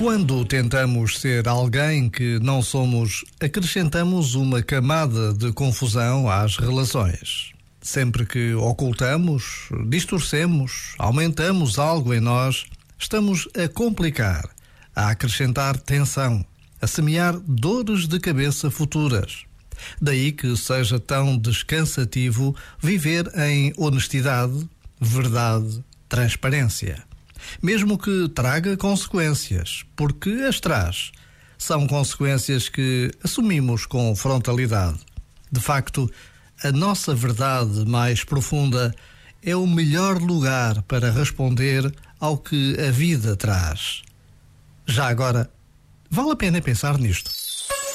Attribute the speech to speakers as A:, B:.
A: Quando tentamos ser alguém que não somos, acrescentamos uma camada de confusão às relações. Sempre que ocultamos, distorcemos, aumentamos algo em nós, estamos a complicar, a acrescentar tensão, a semear dores de cabeça futuras. Daí que seja tão descansativo viver em honestidade, verdade, transparência mesmo que traga consequências, porque as traz. São consequências que assumimos com frontalidade. De facto, a nossa verdade mais profunda é o melhor lugar para responder ao que a vida traz. Já agora, vale a pena pensar nisto.